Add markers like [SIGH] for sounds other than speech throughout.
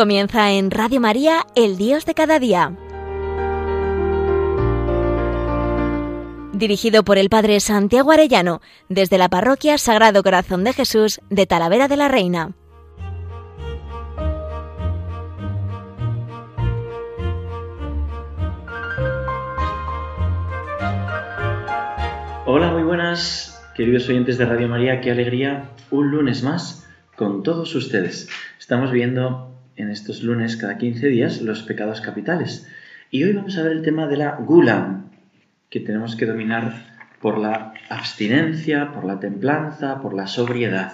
Comienza en Radio María, El Dios de cada día. Dirigido por el Padre Santiago Arellano, desde la Parroquia Sagrado Corazón de Jesús de Talavera de la Reina. Hola, muy buenas, queridos oyentes de Radio María, qué alegría, un lunes más con todos ustedes. Estamos viendo en estos lunes cada 15 días los pecados capitales. Y hoy vamos a ver el tema de la gula, que tenemos que dominar por la abstinencia, por la templanza, por la sobriedad.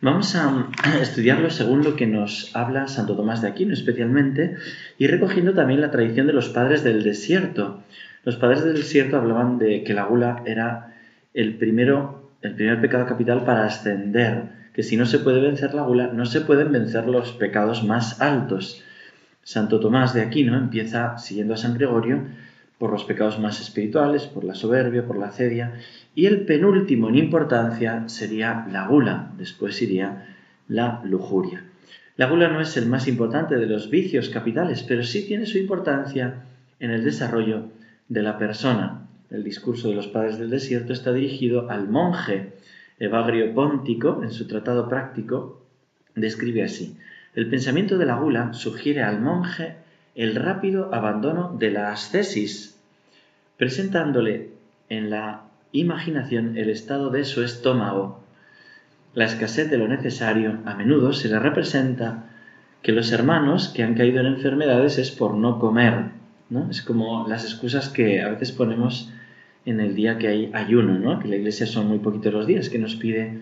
Vamos a estudiarlo según lo que nos habla Santo Tomás de Aquino especialmente y recogiendo también la tradición de los padres del desierto. Los padres del desierto hablaban de que la gula era el primero, el primer pecado capital para ascender que si no se puede vencer la gula, no se pueden vencer los pecados más altos. Santo Tomás de Aquino empieza siguiendo a San Gregorio por los pecados más espirituales, por la soberbia, por la cedia, y el penúltimo en importancia sería la gula, después iría la lujuria. La gula no es el más importante de los vicios capitales, pero sí tiene su importancia en el desarrollo de la persona. El discurso de los padres del desierto está dirigido al monje, Evagrio Póntico, en su tratado práctico, describe así. El pensamiento de la gula sugiere al monje el rápido abandono de la ascesis, presentándole en la imaginación el estado de su estómago. La escasez de lo necesario a menudo se le representa que los hermanos que han caído en enfermedades es por no comer. ¿no? Es como las excusas que a veces ponemos en el día que hay ayuno, ¿no? Que la iglesia son muy poquitos los días que nos pide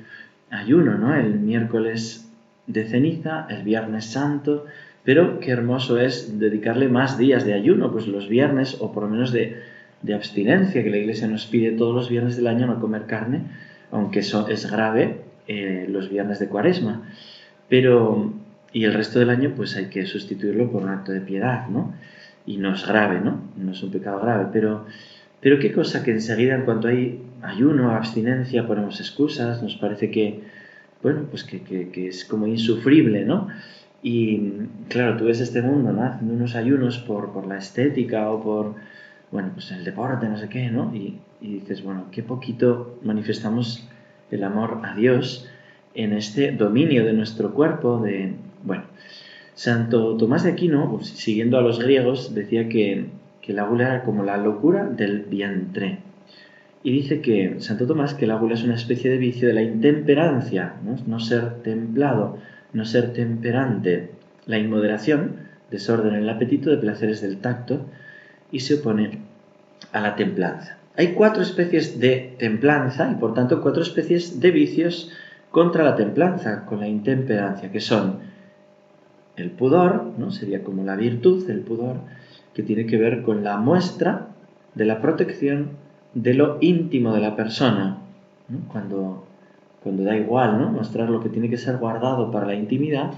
ayuno, ¿no? El miércoles de ceniza, el viernes santo, pero qué hermoso es dedicarle más días de ayuno, pues los viernes o por lo menos de, abstinencia, que la iglesia nos pide todos los viernes del año no comer carne, aunque eso es grave eh, los viernes de cuaresma. Pero, y el resto del año pues hay que sustituirlo por un acto de piedad, ¿no? Y no es grave, ¿no? No es un pecado grave, pero pero qué cosa que enseguida en cuanto hay ayuno, abstinencia, ponemos excusas, nos parece que, bueno, pues que, es como insufrible, ¿no? Y claro, tú ves este mundo, ¿no? Haciendo unos ayunos por, por la estética o por, bueno, pues el deporte, no sé qué, ¿no? Y, y dices, bueno, qué poquito manifestamos el amor a Dios en este dominio de nuestro cuerpo, de, bueno, Santo Tomás de Aquino, siguiendo a los griegos, decía que que la gula era como la locura del vientre. Y dice que Santo Tomás que la gula es una especie de vicio de la intemperancia, ¿no? ser templado, no ser temperante, la inmoderación, desorden en el apetito de placeres del tacto, y se opone a la templanza. Hay cuatro especies de templanza y por tanto cuatro especies de vicios contra la templanza, con la intemperancia, que son el pudor, ¿no? sería como la virtud del pudor, que tiene que ver con la muestra de la protección de lo íntimo de la persona. Cuando, cuando da igual ¿no? mostrar lo que tiene que ser guardado para la intimidad,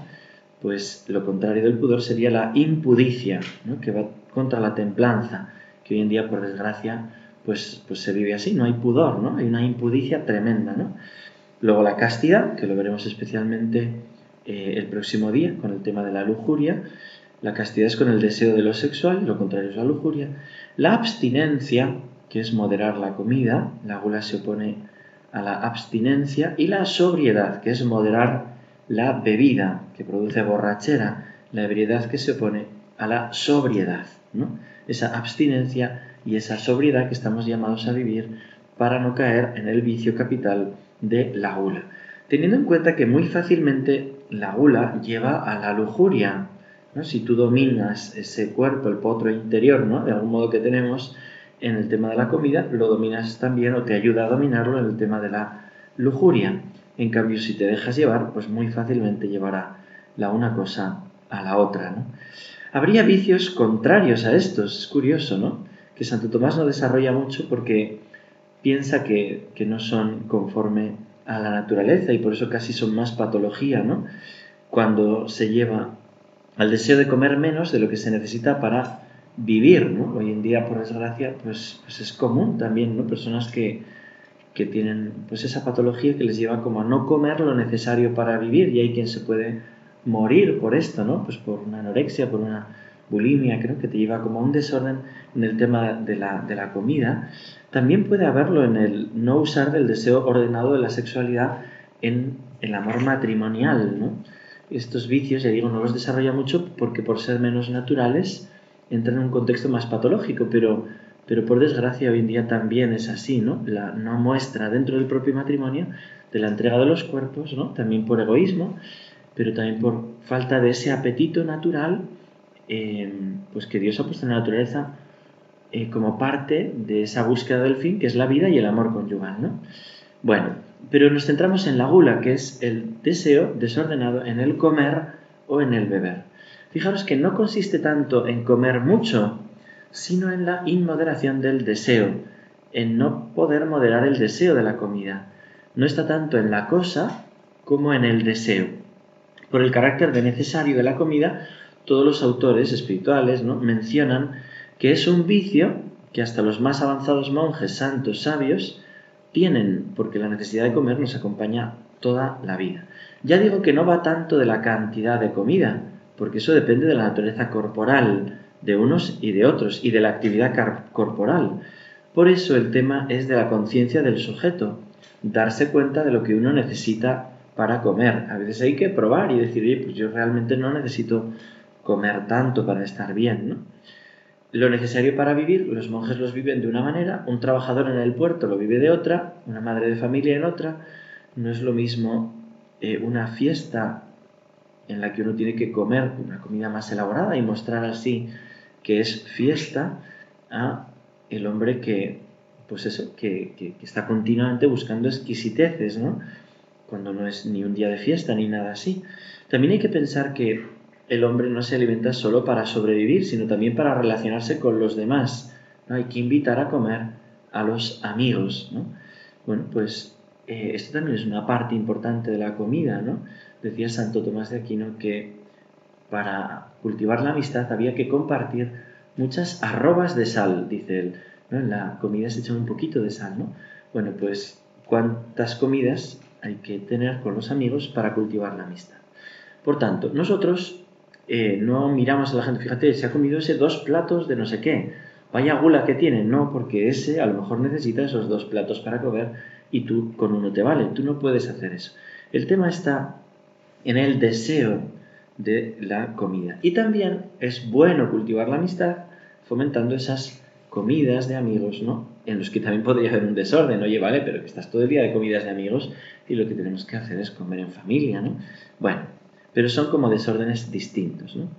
pues lo contrario del pudor sería la impudicia, que va contra la templanza, que hoy en día, por desgracia, pues, pues se vive así, no hay pudor, ¿no? hay una impudicia tremenda. ¿no? Luego la castidad, que lo veremos especialmente eh, el próximo día con el tema de la lujuria, la castidad es con el deseo de lo sexual, lo contrario es la lujuria. La abstinencia, que es moderar la comida, la gula se opone a la abstinencia. Y la sobriedad, que es moderar la bebida, que produce borrachera, la ebriedad que se opone a la sobriedad. Esa abstinencia y esa sobriedad que estamos llamados a vivir para no caer en el vicio capital de la gula. Teniendo en cuenta que muy fácilmente la gula lleva a la lujuria, si tú dominas ese cuerpo, el potro interior, ¿no? de algún modo que tenemos en el tema de la comida, lo dominas también o te ayuda a dominarlo en el tema de la lujuria. En cambio, si te dejas llevar, pues muy fácilmente llevará la una cosa a la otra. Habría vicios contrarios a estos, es curioso, ¿no? Que Santo Tomás no desarrolla mucho porque piensa que, no son conforme a la naturaleza y por eso casi son más patología. Cuando se lleva al deseo de comer menos de lo que se necesita para vivir, ¿no? Hoy en día, por desgracia, pues, pues es común también, ¿no? Personas que, que, tienen pues esa patología que les lleva como a no comer lo necesario para vivir y hay quien se puede morir por esto, ¿no? Pues por una anorexia, por una bulimia, creo que te lleva como a un desorden en el tema de la, de la comida, también puede haberlo en el no usar del deseo ordenado de la sexualidad en el amor matrimonial, ¿no? Estos vicios, ya digo, no los desarrolla mucho porque por ser menos naturales entran en un contexto más patológico, pero, pero por desgracia hoy en día también es así, ¿no? La no muestra dentro del propio matrimonio de la entrega de los cuerpos, ¿no? También por egoísmo, pero también por falta de ese apetito natural eh, pues que Dios ha puesto en la naturaleza eh, como parte de esa búsqueda del fin, que es la vida y el amor conyugal, ¿no? Bueno, pero nos centramos en la gula, que es el deseo desordenado en el comer o en el beber. Fijaros que no consiste tanto en comer mucho, sino en la inmoderación del deseo, en no poder moderar el deseo de la comida. No está tanto en la cosa como en el deseo. Por el carácter de necesario de la comida, todos los autores espirituales mencionan que es un vicio que hasta los más avanzados monjes, santos, sabios, tienen, porque la necesidad de comer nos acompaña toda la vida. Ya digo que no va tanto de la cantidad de comida, porque eso depende de la naturaleza corporal de unos y de otros, y de la actividad corporal. Por eso el tema es de la conciencia del sujeto, darse cuenta de lo que uno necesita para comer. A veces hay que probar y decir, oye, pues yo realmente no necesito comer tanto para estar bien, ¿no? Lo necesario para vivir, los monjes los viven de una manera, un trabajador en el puerto lo vive de otra, una madre de familia en otra. No es lo mismo eh, una fiesta en la que uno tiene que comer una comida más elaborada y mostrar así que es fiesta a el hombre que, pues eso, que, que está continuamente buscando exquisiteces, ¿no? Cuando no es ni un día de fiesta ni nada así. También hay que pensar que el hombre no se alimenta solo para sobrevivir, sino también para relacionarse con los demás. ¿no? Hay que invitar a comer a los amigos. ¿no? Bueno, pues eh, esto también es una parte importante de la comida. ¿no? Decía Santo Tomás de Aquino que para cultivar la amistad había que compartir muchas arrobas de sal, dice él. En la comida se echa un poquito de sal, ¿no? Bueno, pues cuántas comidas hay que tener con los amigos para cultivar la amistad. Por tanto, nosotros eh, no miramos a la gente, fíjate, se ha comido ese dos platos de no sé qué, vaya gula que tiene, no, porque ese a lo mejor necesita esos dos platos para comer y tú con uno te vale, tú no puedes hacer eso. El tema está en el deseo de la comida. Y también es bueno cultivar la amistad fomentando esas comidas de amigos, ¿no? En los que también podría haber un desorden, oye, vale, pero que estás todo el día de comidas de amigos y lo que tenemos que hacer es comer en familia, ¿no? Bueno, pero son como desórdenes distintos. ¿no?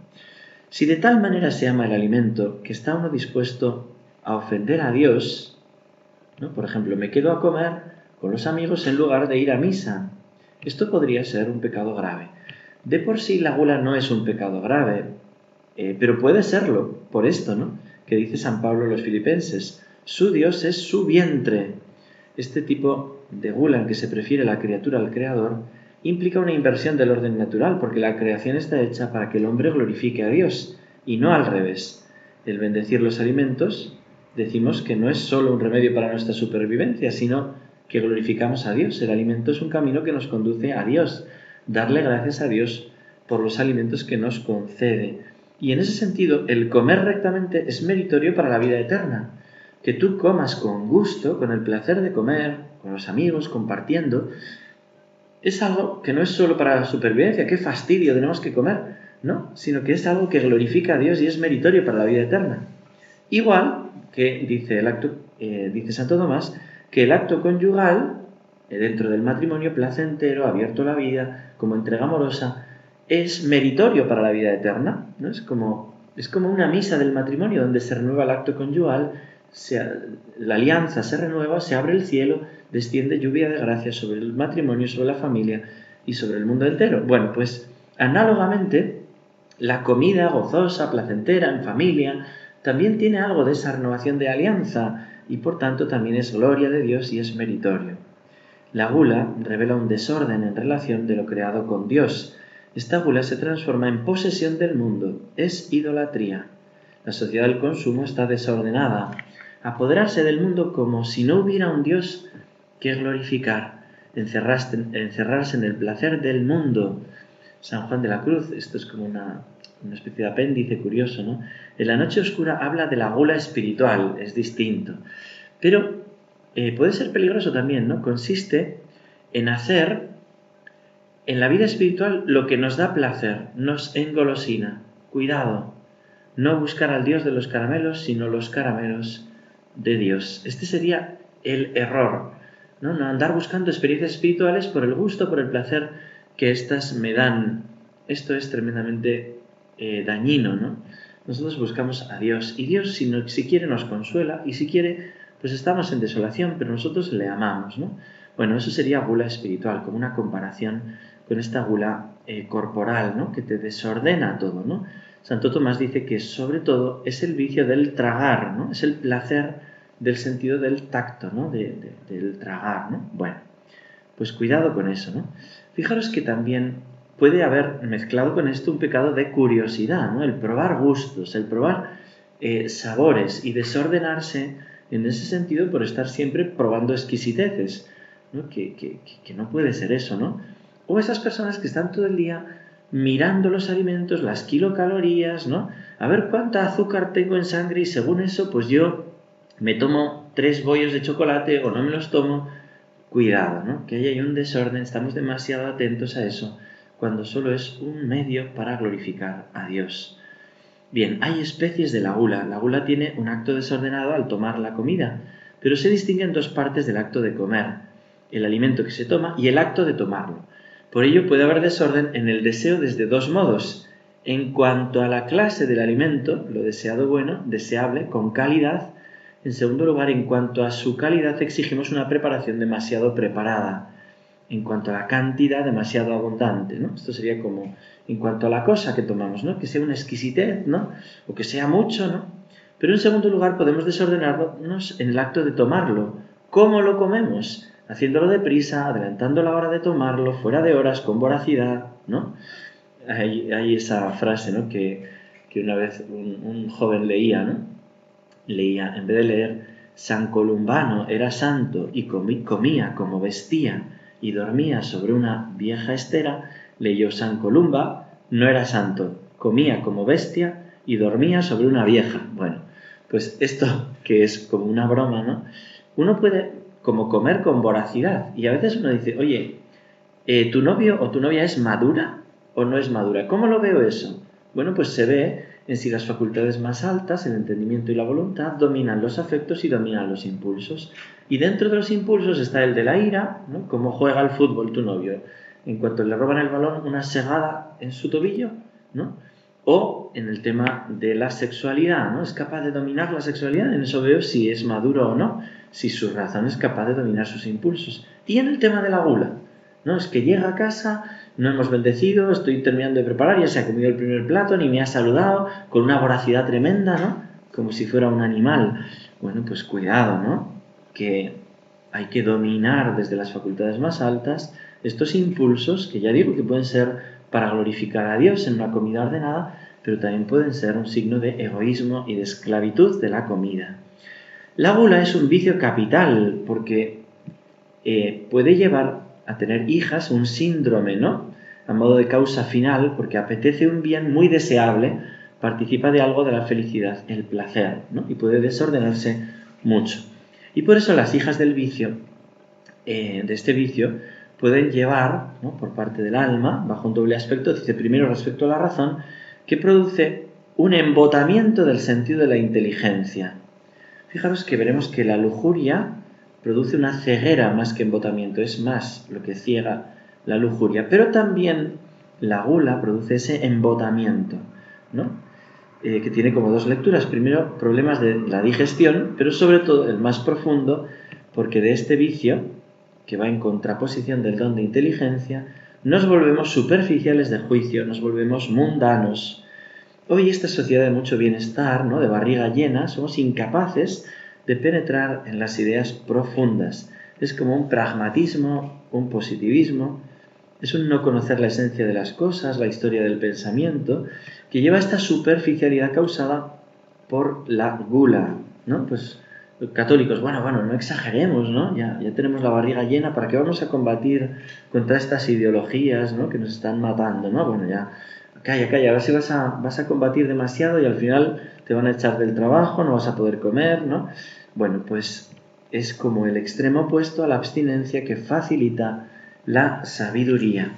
Si de tal manera se ama el alimento que está uno dispuesto a ofender a Dios, ¿no? por ejemplo, me quedo a comer con los amigos en lugar de ir a misa, esto podría ser un pecado grave. De por sí la gula no es un pecado grave, eh, pero puede serlo por esto, ¿no? Que dice San Pablo a los filipenses, su Dios es su vientre. Este tipo de gula en que se prefiere la criatura al creador implica una inversión del orden natural, porque la creación está hecha para que el hombre glorifique a Dios y no al revés. El bendecir los alimentos, decimos que no es solo un remedio para nuestra supervivencia, sino que glorificamos a Dios. El alimento es un camino que nos conduce a Dios, darle gracias a Dios por los alimentos que nos concede. Y en ese sentido, el comer rectamente es meritorio para la vida eterna. Que tú comas con gusto, con el placer de comer, con los amigos, compartiendo, es algo que no es solo para la supervivencia, qué fastidio, tenemos que comer, no, sino que es algo que glorifica a Dios y es meritorio para la vida eterna. Igual que dice el acto, eh, dice Santo Tomás, que el acto conyugal, eh, dentro del matrimonio placentero, abierto la vida, como entrega amorosa, es meritorio para la vida eterna, ¿no? Es como, es como una misa del matrimonio donde se renueva el acto conyugal, la alianza se renueva, se abre el cielo, desciende lluvia de gracia sobre el matrimonio, sobre la familia y sobre el mundo entero. Bueno, pues análogamente, la comida gozosa, placentera, en familia, también tiene algo de esa renovación de alianza y por tanto también es gloria de Dios y es meritorio. La gula revela un desorden en relación de lo creado con Dios. Esta gula se transforma en posesión del mundo, es idolatría. La sociedad del consumo está desordenada. Apoderarse del mundo como si no hubiera un Dios que glorificar, encerrarse, en el placer del mundo, San Juan de la Cruz, esto es como una, especie de apéndice curioso, ¿no? En la noche oscura habla de la gula espiritual, es distinto. Pero eh, puede ser peligroso también, ¿no? Consiste en hacer en la vida espiritual lo que nos da placer, nos engolosina. Cuidado, no buscar al Dios de los caramelos, sino los caramelos de Dios. Este sería el error, ¿no? andar buscando experiencias espirituales por el gusto, por el placer que éstas me dan. Esto es tremendamente eh, dañino, ¿no? Nosotros buscamos a Dios y Dios si, no, si quiere nos consuela y si quiere pues estamos en desolación, pero nosotros le amamos, ¿no? Bueno, eso sería gula espiritual, como una comparación con esta gula eh, corporal, ¿no? Que te desordena todo, ¿no? Santo Tomás dice que sobre todo es el vicio del tragar, ¿no? Es el placer del sentido del tacto, ¿no? del tragar, ¿no? Bueno, pues cuidado con eso, ¿no? Fijaros que también puede haber mezclado con esto un pecado de curiosidad, ¿no? El probar gustos, el probar eh, sabores y desordenarse en ese sentido por estar siempre probando exquisiteces, ¿no? Que, que no puede ser eso, ¿no? O esas personas que están todo el día mirando los alimentos, las kilocalorías, ¿no? A ver cuánta azúcar tengo en sangre y según eso, pues yo me tomo tres bollos de chocolate o no me los tomo. Cuidado, ¿no? Que haya un desorden, estamos demasiado atentos a eso, cuando solo es un medio para glorificar a Dios. Bien, hay especies de la gula. La gula tiene un acto desordenado al tomar la comida, pero se distinguen dos partes del acto de comer, el alimento que se toma y el acto de tomarlo. Por ello puede haber desorden en el deseo desde dos modos. En cuanto a la clase del alimento, lo deseado bueno, deseable, con calidad. En segundo lugar, en cuanto a su calidad, exigimos una preparación demasiado preparada. En cuanto a la cantidad, demasiado abundante. ¿no? Esto sería como en cuanto a la cosa que tomamos, ¿no? que sea una exquisitez, ¿no? o que sea mucho. ¿no? Pero en segundo lugar, podemos desordenarnos en el acto de tomarlo. ¿Cómo lo comemos? haciéndolo deprisa, adelantando la hora de tomarlo, fuera de horas, con voracidad, ¿no? Hay, esa frase, ¿no? Que, una vez un, joven leía, ¿no? Leía, en vez de leer, San Columbano era santo y comía como vestía y dormía sobre una vieja estera, leyó San Columba, no era santo, comía como bestia y dormía sobre una vieja. Bueno, pues esto [LAUGHS] que es como una broma, ¿no? Uno puede como comer con voracidad. Y a veces uno dice, oye, eh, ¿tu novio o tu novia es madura o no es madura? ¿Cómo lo veo eso? Bueno, pues se ve en si las facultades más altas, el entendimiento y la voluntad, dominan los afectos y dominan los impulsos. Y dentro de los impulsos está el de la ira, ¿no? Cómo juega al fútbol tu novio. En cuanto le roban el balón, una segada en su tobillo, ¿no? O en el tema de la sexualidad, ¿no? Es capaz de dominar la sexualidad, en eso veo si es maduro o no si su razón es capaz de dominar sus impulsos. Y en el tema de la gula, ¿no? Es que llega a casa, no hemos bendecido, estoy terminando de preparar, ya se ha comido el primer plato, ni me ha saludado, con una voracidad tremenda, ¿no? Como si fuera un animal. Bueno, pues cuidado, ¿no? Que hay que dominar desde las facultades más altas estos impulsos, que ya digo que pueden ser para glorificar a Dios en una comida ordenada, pero también pueden ser un signo de egoísmo y de esclavitud de la comida. La gula es un vicio capital porque eh, puede llevar a tener hijas un síndrome, ¿no? A modo de causa final, porque apetece un bien muy deseable, participa de algo de la felicidad, el placer, ¿no? Y puede desordenarse mucho. Y por eso las hijas del vicio, eh, de este vicio, pueden llevar, por parte del alma, bajo un doble aspecto, dice primero respecto a la razón, que produce un embotamiento del sentido de la inteligencia, Fijaros que veremos que la lujuria produce una ceguera más que embotamiento, es más lo que ciega la lujuria, pero también la gula produce ese embotamiento, ¿no? Eh, que tiene como dos lecturas. Primero, problemas de la digestión, pero sobre todo el más profundo, porque de este vicio, que va en contraposición del don de inteligencia, nos volvemos superficiales de juicio, nos volvemos mundanos, Hoy esta sociedad de mucho bienestar, ¿no? de barriga llena, somos incapaces de penetrar en las ideas profundas. Es como un pragmatismo, un positivismo, es un no conocer la esencia de las cosas, la historia del pensamiento, que lleva esta superficialidad causada por la gula, ¿no? Pues católicos, bueno, bueno, no exageremos, ¿no? Ya, ya tenemos la barriga llena, ¿para qué vamos a combatir contra estas ideologías, ¿no? Que nos están matando, ¿no? Bueno, ya, calla, calla, a ver si vas a, vas a combatir demasiado y al final te van a echar del trabajo, no vas a poder comer, ¿no? Bueno, pues es como el extremo opuesto a la abstinencia que facilita la sabiduría.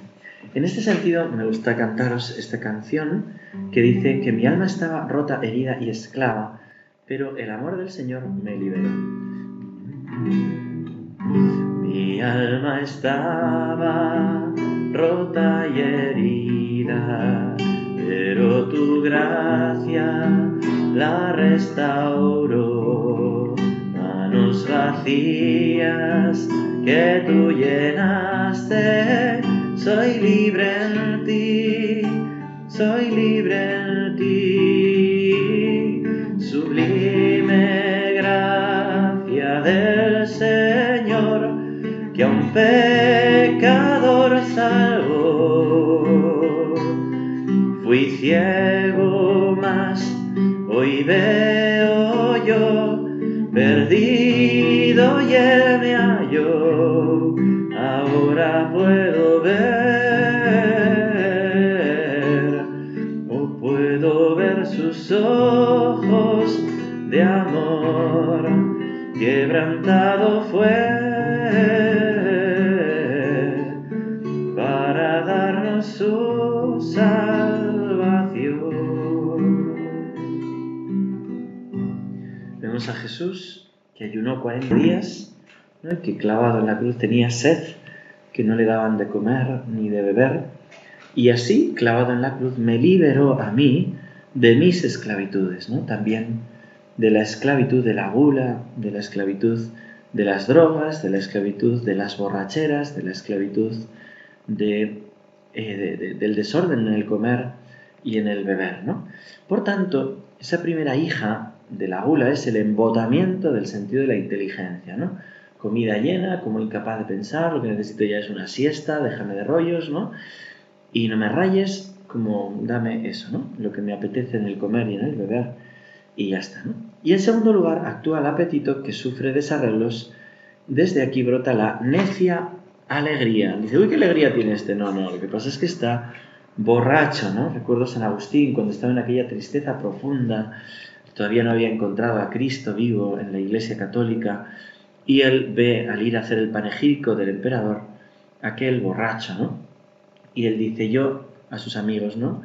En este sentido, me gusta cantaros esta canción que dice que mi alma estaba rota, herida y esclava, pero el amor del Señor me liberó. Mi alma estaba rota y herida, pero tu gracia la restauró. Manos vacías que tú llenaste, soy libre en ti, soy libre en ti. Sublime gracia del Señor, que a un pecador salvó. Fui ciego, mas hoy veo yo, perdido y él me halló, quebrantado fue para darnos su salvación. Vemos a Jesús que ayunó 40 días, que clavado en la cruz tenía sed, que no le daban de comer ni de beber, y así, clavado en la cruz, me liberó a mí de mis esclavitudes, ¿no? también de la esclavitud de la gula, de la esclavitud de las drogas, de la esclavitud de las borracheras, de la esclavitud de, eh, de, del desorden en el comer y en el beber. ¿no? Por tanto, esa primera hija de la gula es el embotamiento del sentido de la inteligencia. ¿no? Comida llena, como incapaz de pensar, lo que necesito ya es una siesta, déjame de rollos, ¿no? y no me rayes, como dame eso, ¿no? lo que me apetece en el comer y en el beber y ya está. ¿no? Y en segundo lugar, actúa el apetito que sufre desarreglos. Desde aquí brota la necia alegría. Dice, uy, qué alegría tiene este. No, no, lo que pasa es que está borracho, ¿no? Recuerdo San Agustín cuando estaba en aquella tristeza profunda, todavía no había encontrado a Cristo vivo en la Iglesia Católica, y él ve al ir a hacer el panegírico del emperador aquel borracho, ¿no? Y él dice, yo a sus amigos, ¿no?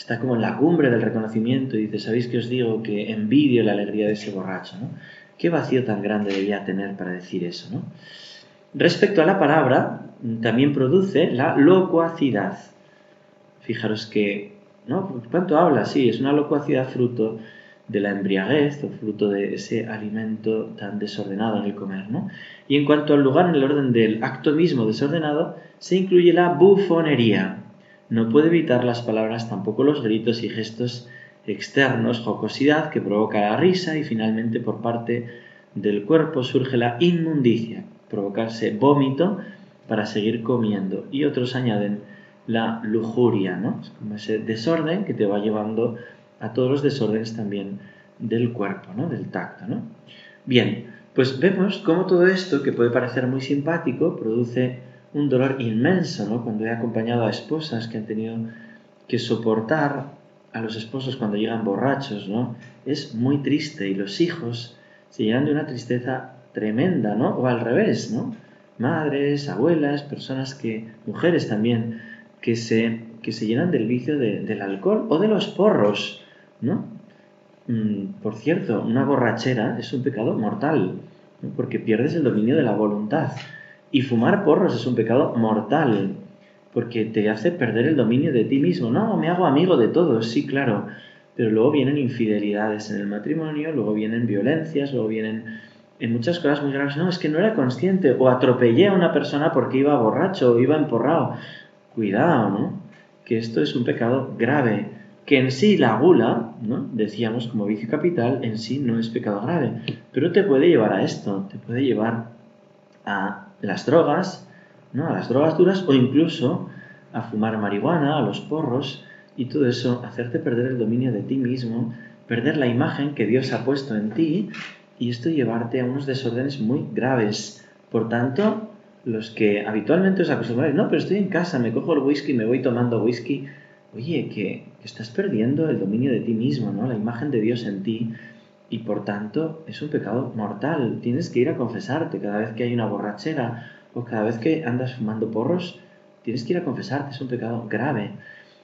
Está como en la cumbre del reconocimiento y dice, ¿sabéis que os digo que envidio la alegría de ese borracho? ¿no? ¿Qué vacío tan grande debía tener para decir eso? ¿no? Respecto a la palabra, también produce la locuacidad. Fijaros que, ¿no? ¿Cuánto habla? Sí, es una locuacidad fruto de la embriaguez o fruto de ese alimento tan desordenado en el comer, ¿no? Y en cuanto al lugar en el orden del acto mismo desordenado, se incluye la bufonería, no puede evitar las palabras, tampoco los gritos y gestos externos, jocosidad que provoca la risa y finalmente por parte del cuerpo surge la inmundicia, provocarse vómito para seguir comiendo y otros añaden la lujuria, ¿no? Es como ese desorden que te va llevando a todos los desórdenes también del cuerpo, ¿no? Del tacto, ¿no? Bien, pues vemos cómo todo esto, que puede parecer muy simpático, produce un dolor inmenso, ¿no? Cuando he acompañado a esposas que han tenido que soportar a los esposos cuando llegan borrachos, ¿no? Es muy triste y los hijos se llenan de una tristeza tremenda, ¿no? O al revés, ¿no? Madres, abuelas, personas que, mujeres también, que se, que se llenan del vicio de, del alcohol o de los porros, ¿no? Mm, por cierto, una borrachera es un pecado mortal, ¿no? porque pierdes el dominio de la voluntad. Y fumar porros es un pecado mortal, porque te hace perder el dominio de ti mismo. No, me hago amigo de todos, sí, claro, pero luego vienen infidelidades en el matrimonio, luego vienen violencias, luego vienen en muchas cosas muy graves. No, es que no era consciente, o atropellé a una persona porque iba borracho o iba emporrado. Cuidado, ¿no? Que esto es un pecado grave, que en sí la gula, ¿no? Decíamos como vicio capital, en sí no es pecado grave, pero te puede llevar a esto, te puede llevar a las drogas, ¿no? a las drogas duras o incluso a fumar marihuana, a los porros y todo eso, hacerte perder el dominio de ti mismo, perder la imagen que Dios ha puesto en ti y esto llevarte a unos desórdenes muy graves. Por tanto, los que habitualmente os acostumbráis, no, pero estoy en casa, me cojo el whisky, me voy tomando whisky, oye, que, estás perdiendo el dominio de ti mismo, ¿no? La imagen de Dios en ti y por tanto es un pecado mortal. Tienes que ir a confesarte cada vez que hay una borrachera o cada vez que andas fumando porros, tienes que ir a confesarte, es un pecado grave.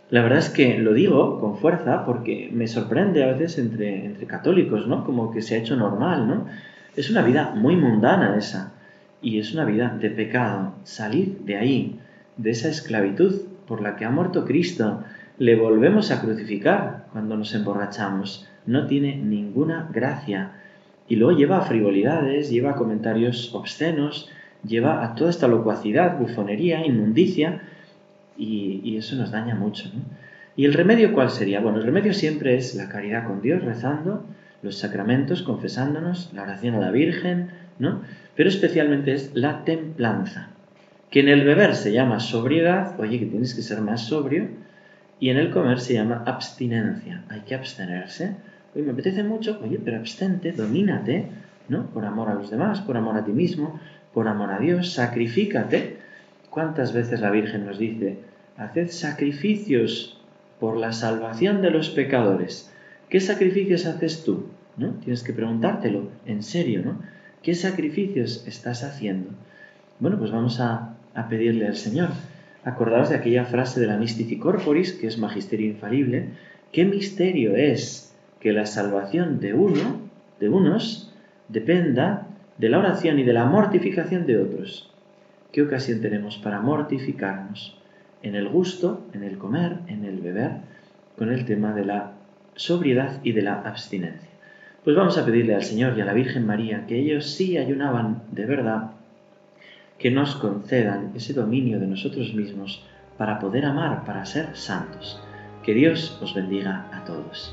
La verdad es que lo digo con fuerza porque me sorprende a veces entre, entre católicos, ¿no? Como que se ha hecho normal, ¿no? Es una vida muy mundana esa y es una vida de pecado. Salir de ahí, de esa esclavitud por la que ha muerto Cristo, le volvemos a crucificar cuando nos emborrachamos. No tiene ninguna gracia. Y luego lleva a frivolidades, lleva a comentarios obscenos, lleva a toda esta locuacidad, bufonería, inmundicia, y, eso nos daña mucho. ¿Y el remedio cuál sería? Bueno, el remedio siempre es la caridad con Dios, rezando, los sacramentos, confesándonos, la oración a la Virgen, ¿no? Pero especialmente es la templanza, que en el beber se llama sobriedad, oye, que tienes que ser más sobrio, y en el comer se llama abstinencia, hay que abstenerse. Oye, me apetece mucho, oye, pero abstente, domínate, ¿no? Por amor a los demás, por amor a ti mismo, por amor a Dios, sacrifícate. ¿Cuántas veces la Virgen nos dice, haced sacrificios por la salvación de los pecadores? ¿Qué sacrificios haces tú? ¿No? Tienes que preguntártelo, en serio, ¿no? ¿Qué sacrificios estás haciendo? Bueno, pues vamos a, a pedirle al Señor. Acordaos de aquella frase de la Mystici Corporis, que es magisterio infalible. ¿Qué misterio es que la salvación de uno, de unos, dependa de la oración y de la mortificación de otros. ¿Qué ocasión tenemos para mortificarnos? En el gusto, en el comer, en el beber, con el tema de la sobriedad y de la abstinencia. Pues vamos a pedirle al Señor y a la Virgen María que ellos sí ayunaban de verdad, que nos concedan ese dominio de nosotros mismos para poder amar, para ser santos. Que Dios os bendiga a todos.